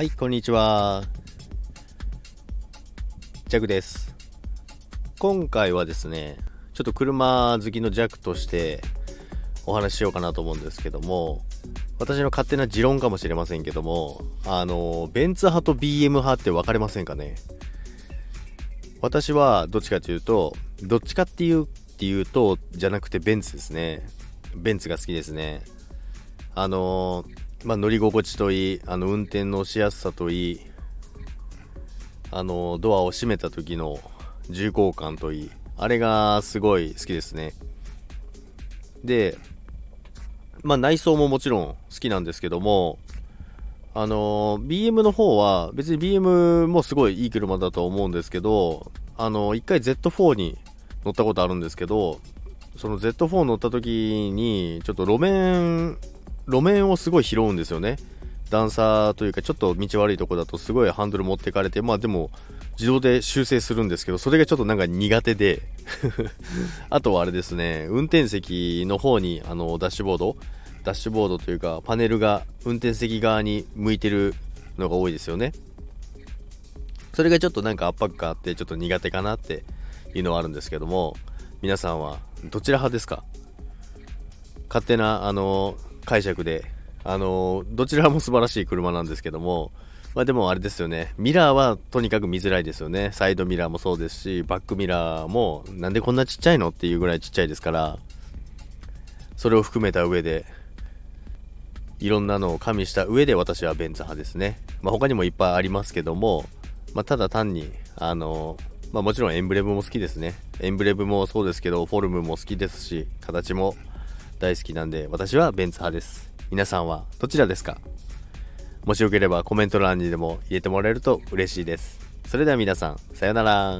はい、こんにちは。ジャクです。今回はですね、ちょっと車好きのジャクとしてお話ししようかなと思うんですけども、私の勝手な持論かもしれませんけども、あの、ベンツ派と BM 派って分かれませんかね？私はどっちかというと、どっちかっていうっていうと、じゃなくてベンツですね。ベンツが好きですね。あのまあ、乗り心地といい、あの、運転のしやすさといい、あの、ドアを閉めた時の重厚感といい、あれがすごい好きですね。で、まあ、内装ももちろん好きなんですけども、あの、BM の方は、別に BM もすごいいい車だと思うんですけど、あの、一回 Z4 に乗ったことあるんですけど、その Z4 乗った時に、ちょっと路面路面をすごい拾うんですよね。段差というか、ちょっと道悪いとこだとすごいハンドル持ってかれて、まあでも、自動で修正するんですけど、それがちょっとなんか苦手で あとはあれですね、運転席の方に、あの、ダッシュボード、ダッシュボードというか、パネルが運転席側に向いてるのが多いですよね。それがちょっとなんか圧迫感あって、ちょっと苦手かなっていうのはあるんですけども、皆さんはどちら派ですか？勝手な、あの、解釈で、あのどちらも素晴らしい車なんですけども、まあでもあれですよね、ミラーはとにかく見づらいですよね。サイドミラーもそうですし、バックミラーもなんでこんなちっちゃいのっていうぐらいちっちゃいですから、それを含めた上で、いろんなのを加味した上で私はベンツ派ですね。まあ他にもいっぱいありますけども、まあただ単に、あのまあもちろんエンブレムも好きですね。エンブレムもそうですけど、フォルムも好きですし、形も大好きなんで、私はベンツ派です。皆さんはどちらですか？もしよければコメント欄にでも入れてもらえると嬉しいです。それでは皆さん、さよなら。